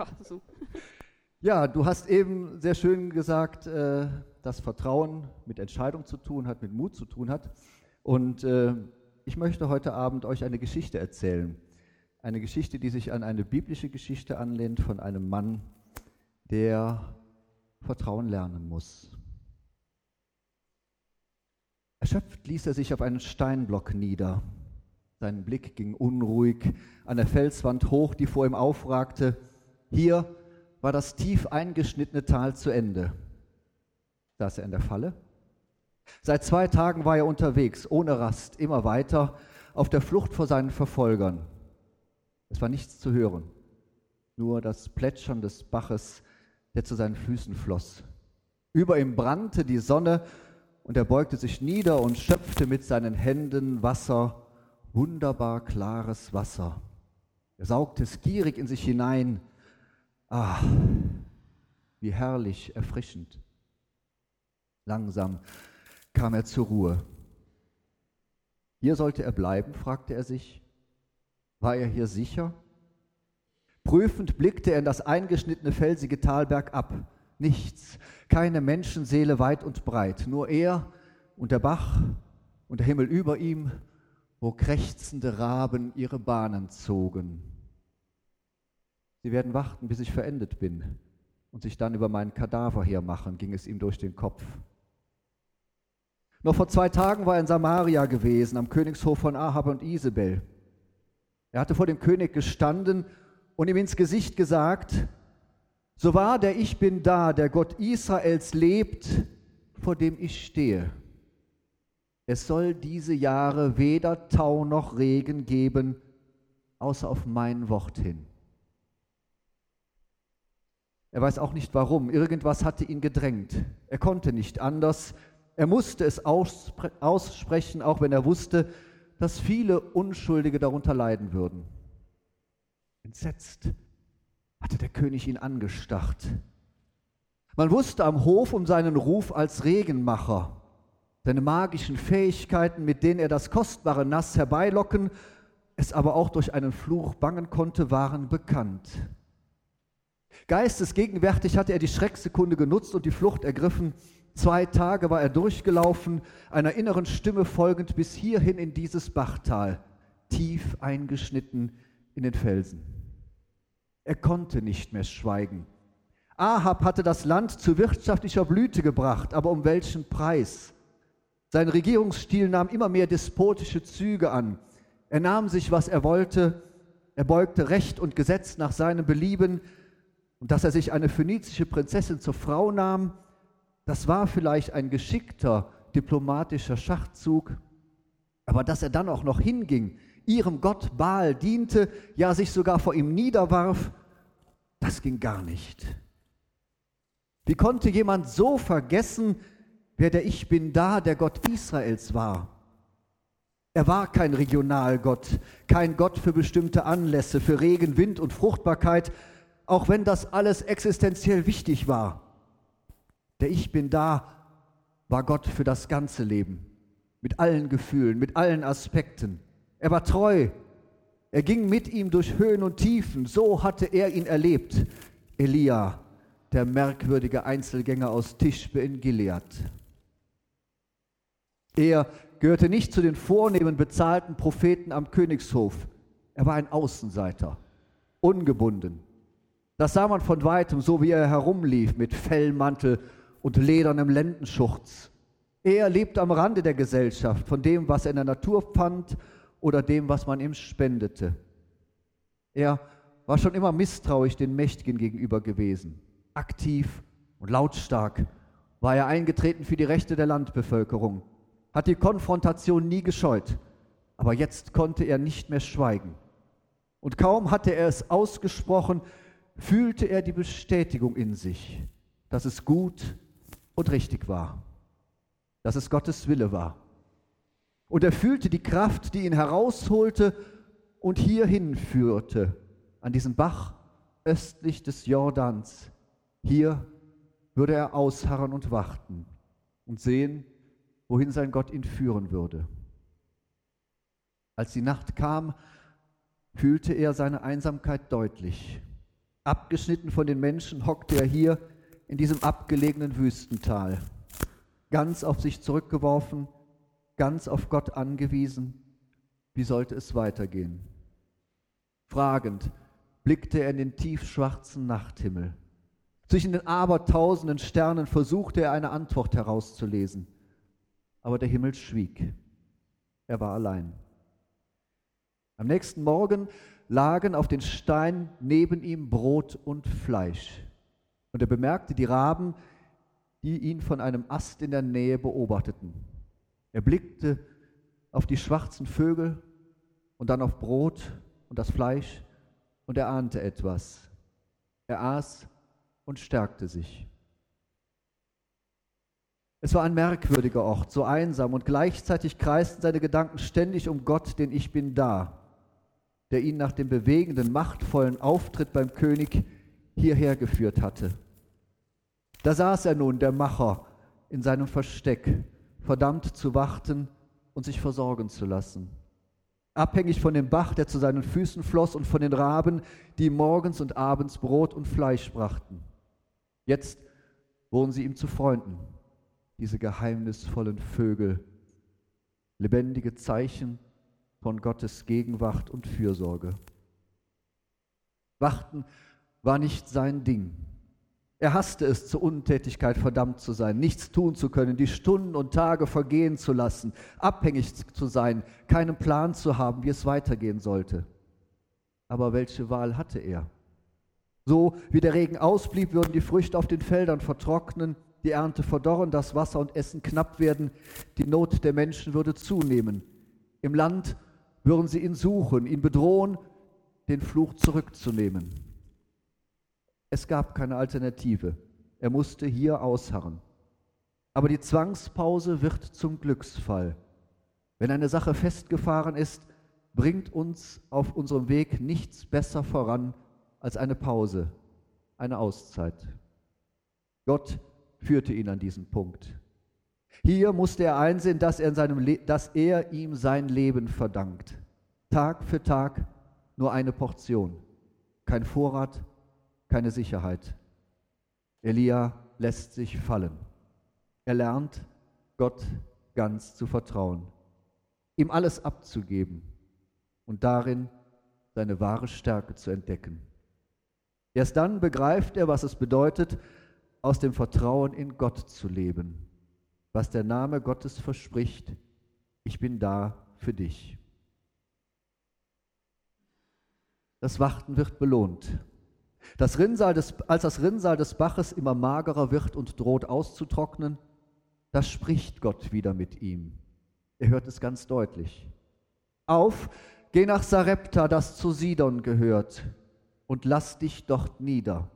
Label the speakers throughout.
Speaker 1: Ja, so.
Speaker 2: Ja, du hast eben sehr schön gesagt, äh, dass Vertrauen mit Entscheidung zu tun hat, mit Mut zu tun hat. Und äh, ich möchte heute Abend euch eine Geschichte erzählen. Eine Geschichte, die sich an eine biblische Geschichte anlehnt von einem Mann, der Vertrauen lernen muss. Erschöpft ließ er sich auf einen Steinblock nieder. Sein Blick ging unruhig an der Felswand hoch, die vor ihm aufragte. Hier war das tief eingeschnittene Tal zu Ende. Saß er in der Falle? Seit zwei Tagen war er unterwegs, ohne Rast, immer weiter, auf der Flucht vor seinen Verfolgern. Es war nichts zu hören, nur das Plätschern des Baches, der zu seinen Füßen floss. Über ihm brannte die Sonne und er beugte sich nieder und schöpfte mit seinen Händen Wasser, wunderbar klares Wasser. Er saugte es gierig in sich hinein. Ah, wie herrlich, erfrischend. Langsam kam er zur Ruhe. Hier sollte er bleiben, fragte er sich. War er hier sicher? Prüfend blickte er in das eingeschnittene felsige Tal bergab. Nichts, keine Menschenseele weit und breit, nur er und der Bach und der Himmel über ihm, wo krächzende Raben ihre Bahnen zogen. Sie werden warten, bis ich verendet bin und sich dann über meinen Kadaver hermachen, ging es ihm durch den Kopf. Noch vor zwei Tagen war er in Samaria gewesen, am Königshof von Ahab und Isabel. Er hatte vor dem König gestanden und ihm ins Gesicht gesagt, so wahr der Ich bin da, der Gott Israels lebt, vor dem ich stehe. Es soll diese Jahre weder Tau noch Regen geben, außer auf mein Wort hin. Er weiß auch nicht warum. Irgendwas hatte ihn gedrängt. Er konnte nicht anders. Er musste es aussprechen, auch wenn er wusste, dass viele Unschuldige darunter leiden würden. Entsetzt hatte der König ihn angestarrt. Man wusste am Hof um seinen Ruf als Regenmacher, seine magischen Fähigkeiten, mit denen er das kostbare Nass herbeilocken, es aber auch durch einen Fluch bangen konnte, waren bekannt. Geistesgegenwärtig hatte er die Schrecksekunde genutzt und die Flucht ergriffen. Zwei Tage war er durchgelaufen, einer inneren Stimme folgend bis hierhin in dieses Bachtal, tief eingeschnitten in den Felsen. Er konnte nicht mehr schweigen. Ahab hatte das Land zu wirtschaftlicher Blüte gebracht, aber um welchen Preis? Sein Regierungsstil nahm immer mehr despotische Züge an. Er nahm sich, was er wollte, er beugte Recht und Gesetz nach seinem Belieben, und dass er sich eine phönizische Prinzessin zur Frau nahm, das war vielleicht ein geschickter diplomatischer Schachzug, aber dass er dann auch noch hinging, ihrem Gott Baal diente, ja sich sogar vor ihm niederwarf, das ging gar nicht. Wie konnte jemand so vergessen, wer der Ich bin da, der Gott Israels war? Er war kein Regionalgott, kein Gott für bestimmte Anlässe, für Regen, Wind und Fruchtbarkeit, auch wenn das alles existenziell wichtig war. Der Ich bin da war Gott für das ganze Leben, mit allen Gefühlen, mit allen Aspekten. Er war treu. Er ging mit ihm durch Höhen und Tiefen. So hatte er ihn erlebt. Elia, der merkwürdige Einzelgänger aus Tischbe in Gilead. Er gehörte nicht zu den vornehmen bezahlten Propheten am Königshof. Er war ein Außenseiter, ungebunden, das sah man von weitem, so wie er herumlief mit Fellmantel und ledernem Lendenschurz. Er lebte am Rande der Gesellschaft, von dem, was er in der Natur fand oder dem, was man ihm spendete. Er war schon immer misstrauisch den Mächtigen gegenüber gewesen. Aktiv und lautstark war er eingetreten für die Rechte der Landbevölkerung, hat die Konfrontation nie gescheut, aber jetzt konnte er nicht mehr schweigen. Und kaum hatte er es ausgesprochen, fühlte er die Bestätigung in sich, dass es gut und richtig war, dass es Gottes Wille war. Und er fühlte die Kraft, die ihn herausholte und hierhin führte, an diesen Bach östlich des Jordans. Hier würde er ausharren und warten und sehen, wohin sein Gott ihn führen würde. Als die Nacht kam, fühlte er seine Einsamkeit deutlich. Abgeschnitten von den Menschen hockte er hier in diesem abgelegenen Wüstental, ganz auf sich zurückgeworfen, ganz auf Gott angewiesen. Wie sollte es weitergehen? Fragend blickte er in den tiefschwarzen Nachthimmel. Zwischen den abertausenden Sternen versuchte er eine Antwort herauszulesen, aber der Himmel schwieg. Er war allein. Am nächsten Morgen lagen auf den Steinen neben ihm Brot und Fleisch. Und er bemerkte die Raben, die ihn von einem Ast in der Nähe beobachteten. Er blickte auf die schwarzen Vögel und dann auf Brot und das Fleisch und er ahnte etwas. Er aß und stärkte sich. Es war ein merkwürdiger Ort, so einsam und gleichzeitig kreisten seine Gedanken ständig um Gott, den Ich bin da, der ihn nach dem bewegenden, machtvollen Auftritt beim König hierher geführt hatte. Da saß er nun, der Macher, in seinem Versteck, verdammt zu warten und sich versorgen zu lassen. Abhängig von dem Bach, der zu seinen Füßen floss, und von den Raben, die morgens und abends Brot und Fleisch brachten. Jetzt wurden sie ihm zu Freunden, diese geheimnisvollen Vögel, lebendige Zeichen von Gottes Gegenwart und Fürsorge. Warten war nicht sein Ding. Er hasste es, zur Untätigkeit verdammt zu sein, nichts tun zu können, die Stunden und Tage vergehen zu lassen, abhängig zu sein, keinen Plan zu haben, wie es weitergehen sollte. Aber welche Wahl hatte er? So wie der Regen ausblieb, würden die Früchte auf den Feldern vertrocknen, die Ernte verdorren, das Wasser und Essen knapp werden, die Not der Menschen würde zunehmen. Im Land würden sie ihn suchen, ihn bedrohen, den Fluch zurückzunehmen. Es gab keine Alternative. Er musste hier ausharren. Aber die Zwangspause wird zum Glücksfall. Wenn eine Sache festgefahren ist, bringt uns auf unserem Weg nichts besser voran als eine Pause, eine Auszeit. Gott führte ihn an diesen Punkt. Hier musste er einsehen, dass er, dass er ihm sein Leben verdankt. Tag für Tag nur eine Portion, kein Vorrat, keine Sicherheit. Elia lässt sich fallen. Er lernt, Gott ganz zu vertrauen, ihm alles abzugeben und darin seine wahre Stärke zu entdecken. Erst dann begreift er, was es bedeutet, aus dem Vertrauen in Gott zu leben, was der Name Gottes verspricht, ich bin da für dich. Das Warten wird belohnt. Das des, als das Rinnsal des Baches immer magerer wird und droht auszutrocknen, da spricht Gott wieder mit ihm. Er hört es ganz deutlich. Auf, geh nach Sarepta, das zu Sidon gehört, und lass dich dort nieder.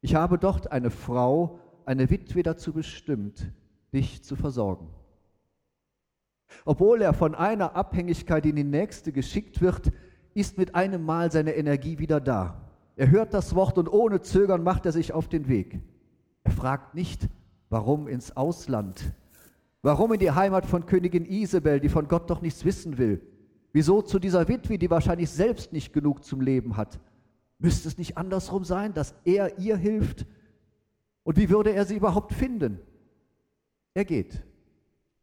Speaker 2: Ich habe dort eine Frau, eine Witwe dazu bestimmt, dich zu versorgen. Obwohl er von einer Abhängigkeit in die nächste geschickt wird, ist mit einem Mal seine Energie wieder da. Er hört das Wort und ohne Zögern macht er sich auf den Weg. Er fragt nicht, warum ins Ausland, warum in die Heimat von Königin Isabel, die von Gott doch nichts wissen will, wieso zu dieser Witwe, die wahrscheinlich selbst nicht genug zum Leben hat, Müsste es nicht andersrum sein, dass er ihr hilft? Und wie würde er sie überhaupt finden? Er geht.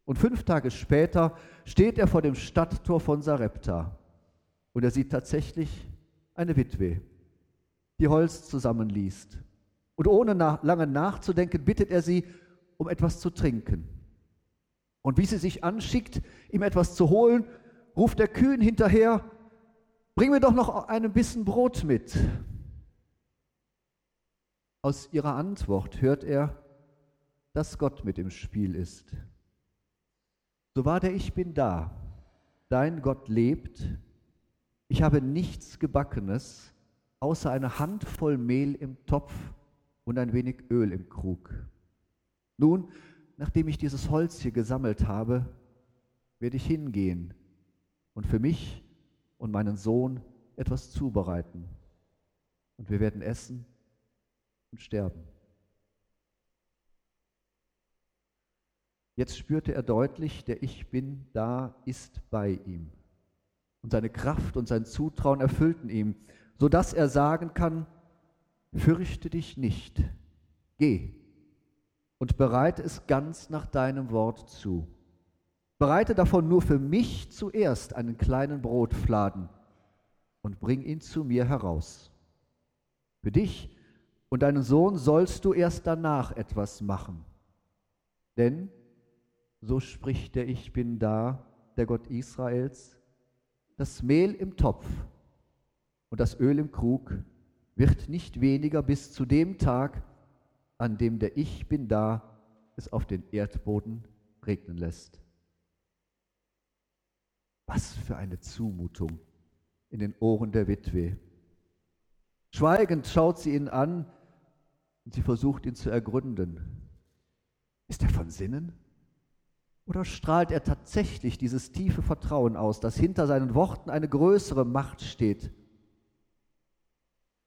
Speaker 2: Und fünf Tage später steht er vor dem Stadttor von Sarepta. Und er sieht tatsächlich eine Witwe, die Holz zusammenliest. Und ohne nach, lange nachzudenken, bittet er sie um etwas zu trinken. Und wie sie sich anschickt, ihm etwas zu holen, ruft er kühn hinterher, Bring mir doch noch einen Bissen Brot mit. Aus ihrer Antwort hört er, dass Gott mit im Spiel ist. So war der Ich bin da, dein Gott lebt, ich habe nichts Gebackenes, außer eine Handvoll Mehl im Topf und ein wenig Öl im Krug. Nun, nachdem ich dieses Holz hier gesammelt habe, werde ich hingehen und für mich und meinen Sohn etwas zubereiten. Und wir werden essen und sterben. Jetzt spürte er deutlich, der Ich bin da ist bei ihm. Und seine Kraft und sein Zutrauen erfüllten ihn, sodass er sagen kann, fürchte dich nicht, geh und bereite es ganz nach deinem Wort zu. Bereite davon nur für mich zuerst einen kleinen Brotfladen und bring ihn zu mir heraus. Für dich und deinen Sohn sollst du erst danach etwas machen. Denn, so spricht der Ich bin da, der Gott Israels, das Mehl im Topf und das Öl im Krug wird nicht weniger bis zu dem Tag, an dem der Ich bin da es auf den Erdboden regnen lässt. Was für eine Zumutung in den Ohren der Witwe. Schweigend schaut sie ihn an und sie versucht ihn zu ergründen. Ist er von Sinnen? Oder strahlt er tatsächlich dieses tiefe Vertrauen aus, dass hinter seinen Worten eine größere Macht steht?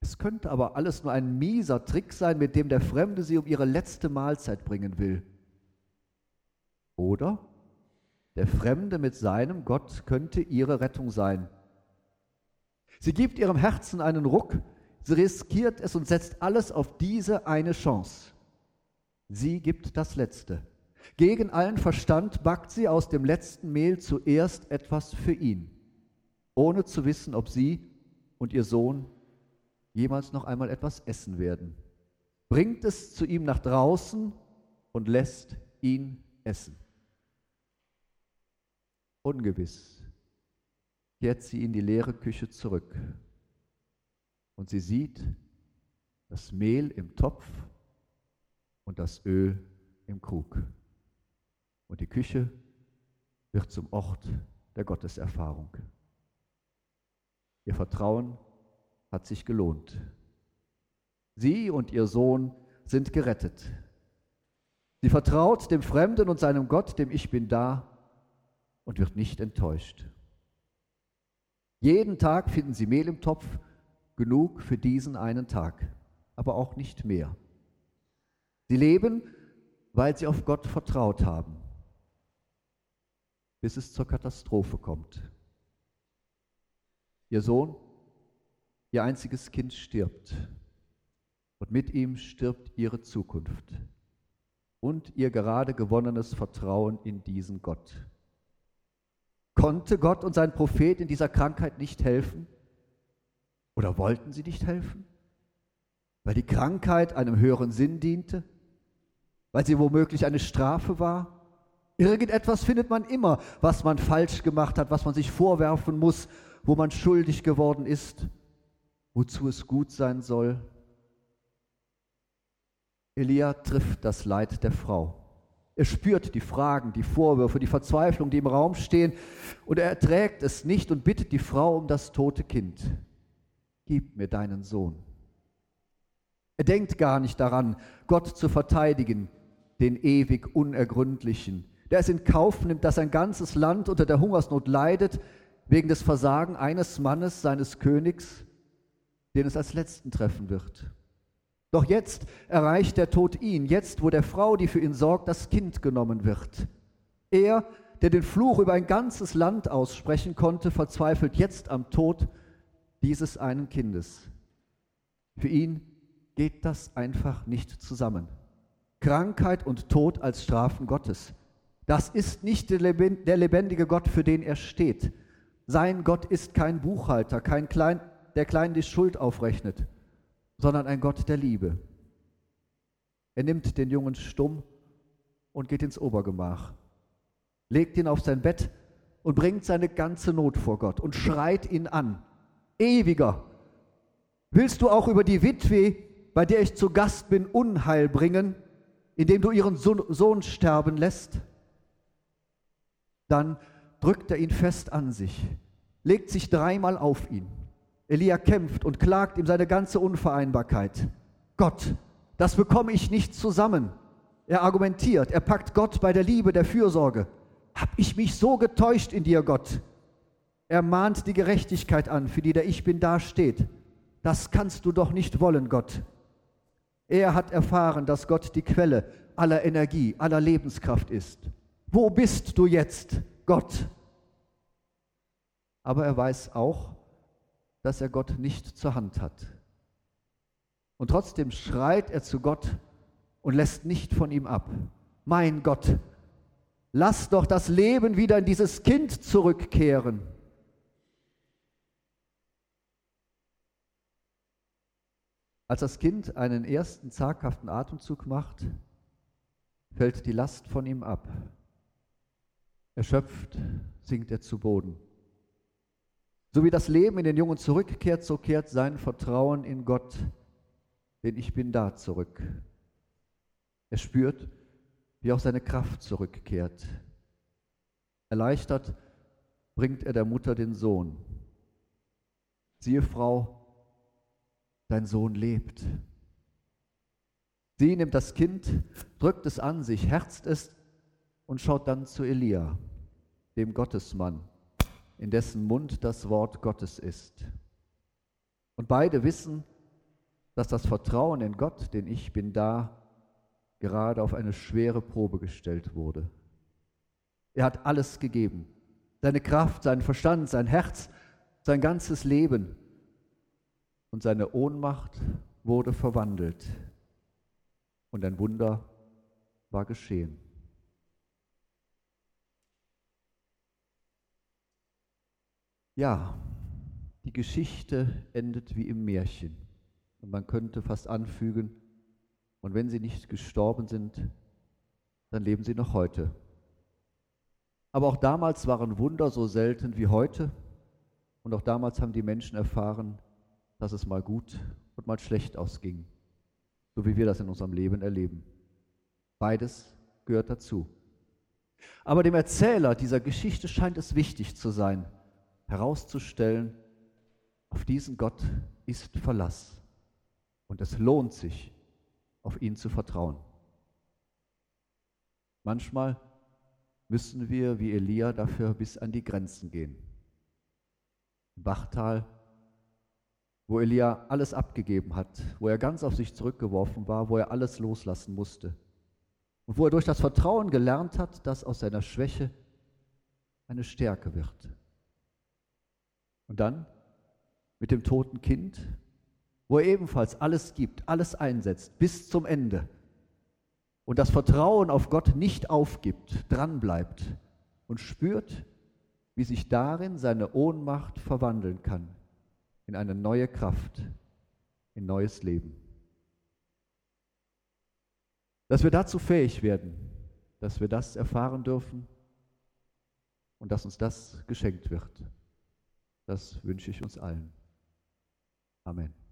Speaker 2: Es könnte aber alles nur ein mieser Trick sein, mit dem der Fremde sie um ihre letzte Mahlzeit bringen will. Oder der Fremde mit seinem Gott könnte ihre Rettung sein. Sie gibt ihrem Herzen einen Ruck, sie riskiert es und setzt alles auf diese eine Chance. Sie gibt das Letzte. Gegen allen Verstand backt sie aus dem letzten Mehl zuerst etwas für ihn, ohne zu wissen, ob sie und ihr Sohn jemals noch einmal etwas essen werden. Bringt es zu ihm nach draußen und lässt ihn essen. Ungewiss kehrt sie in die leere Küche zurück und sie sieht das Mehl im Topf und das Öl im Krug. Und die Küche wird zum Ort der Gotteserfahrung. Ihr Vertrauen hat sich gelohnt. Sie und ihr Sohn sind gerettet. Sie vertraut dem Fremden und seinem Gott, dem Ich bin da, und wird nicht enttäuscht. Jeden Tag finden sie Mehl im Topf, genug für diesen einen Tag, aber auch nicht mehr. Sie leben, weil sie auf Gott vertraut haben, bis es zur Katastrophe kommt. Ihr Sohn, ihr einziges Kind stirbt und mit ihm stirbt ihre Zukunft und ihr gerade gewonnenes Vertrauen in diesen Gott. Konnte Gott und sein Prophet in dieser Krankheit nicht helfen? Oder wollten sie nicht helfen? Weil die Krankheit einem höheren Sinn diente? Weil sie womöglich eine Strafe war? Irgendetwas findet man immer, was man falsch gemacht hat, was man sich vorwerfen muss, wo man schuldig geworden ist, wozu es gut sein soll. Elia trifft das Leid der Frau. Er spürt die Fragen, die Vorwürfe, die Verzweiflung, die im Raum stehen, und er erträgt es nicht und bittet die Frau um das tote Kind. Gib mir deinen Sohn. Er denkt gar nicht daran, Gott zu verteidigen, den ewig Unergründlichen, der es in Kauf nimmt, dass ein ganzes Land unter der Hungersnot leidet, wegen des Versagen eines Mannes, seines Königs, den es als letzten treffen wird. Doch jetzt erreicht der Tod ihn, jetzt wo der Frau, die für ihn sorgt, das Kind genommen wird. Er, der den Fluch über ein ganzes Land aussprechen konnte, verzweifelt jetzt am Tod dieses einen Kindes. Für ihn geht das einfach nicht zusammen. Krankheit und Tod als Strafen Gottes. Das ist nicht der lebendige Gott, für den er steht. Sein Gott ist kein Buchhalter, kein Klein, der klein die Schuld aufrechnet, sondern ein Gott der Liebe. Er nimmt den Jungen stumm und geht ins Obergemach, legt ihn auf sein Bett und bringt seine ganze Not vor Gott und schreit ihn an. Ewiger, willst du auch über die Witwe, bei der ich zu Gast bin, Unheil bringen, indem du ihren Sohn sterben lässt? Dann drückt er ihn fest an sich, legt sich dreimal auf ihn Elia kämpft und klagt ihm seine ganze Unvereinbarkeit. Gott, das bekomme ich nicht zusammen. Er argumentiert, er packt Gott bei der Liebe, der Fürsorge. Hab ich mich so getäuscht in dir, Gott? Er mahnt die Gerechtigkeit an, für die der Ich bin dasteht. Das kannst du doch nicht wollen, Gott. Er hat erfahren, dass Gott die Quelle aller Energie, aller Lebenskraft ist. Wo bist du jetzt, Gott? Aber er weiß auch, dass er Gott nicht zur Hand hat. Und trotzdem schreit er zu Gott und lässt nicht von ihm ab. Mein Gott, lass doch das Leben wieder in dieses Kind zurückkehren. Als das Kind einen ersten zaghaften Atemzug macht, fällt die Last von ihm ab. Erschöpft sinkt er zu Boden. So wie das Leben in den Jungen zurückkehrt, so kehrt sein Vertrauen in Gott, denn ich bin da zurück. Er spürt, wie auch seine Kraft zurückkehrt. Erleichtert bringt er der Mutter den Sohn. Siehe, Frau, dein Sohn lebt. Sie nimmt das Kind, drückt es an sich, herzt es und schaut dann zu Elia, dem Gottesmann, in dessen Mund das Wort Gottes ist. Und beide wissen, dass das Vertrauen in Gott, den ich bin da, gerade auf eine schwere Probe gestellt wurde. Er hat alles gegeben, seine Kraft, seinen Verstand, sein Herz, sein ganzes Leben. Und seine Ohnmacht wurde verwandelt. Und ein Wunder war geschehen. Ja, die Geschichte endet wie im Märchen. Und man könnte fast anfügen, und wenn sie nicht gestorben sind, dann leben sie noch heute. Aber auch damals waren Wunder so selten wie heute. Und auch damals haben die Menschen erfahren, dass es mal gut und mal schlecht ausging. So wie wir das in unserem Leben erleben. Beides gehört dazu. Aber dem Erzähler dieser Geschichte scheint es wichtig zu sein, herauszustellen, auf diesen Gott ist Verlass. Und es lohnt sich, auf ihn zu vertrauen. Manchmal müssen wir wie Elia dafür bis an die Grenzen gehen. Im Bachtal, wo Elia alles abgegeben hat, wo er ganz auf sich zurückgeworfen war, wo er alles loslassen musste und wo er durch das Vertrauen gelernt hat, dass aus seiner Schwäche eine Stärke wird. Und dann mit dem toten Kind, wo er ebenfalls alles gibt, alles einsetzt bis zum Ende und das Vertrauen auf Gott nicht aufgibt, dranbleibt und spürt, wie sich darin seine Ohnmacht verwandeln kann in eine neue Kraft, in neues Leben. Dass wir dazu fähig werden, dass wir das erfahren dürfen und dass uns das geschenkt wird. Das wünsche ich uns allen. Amen.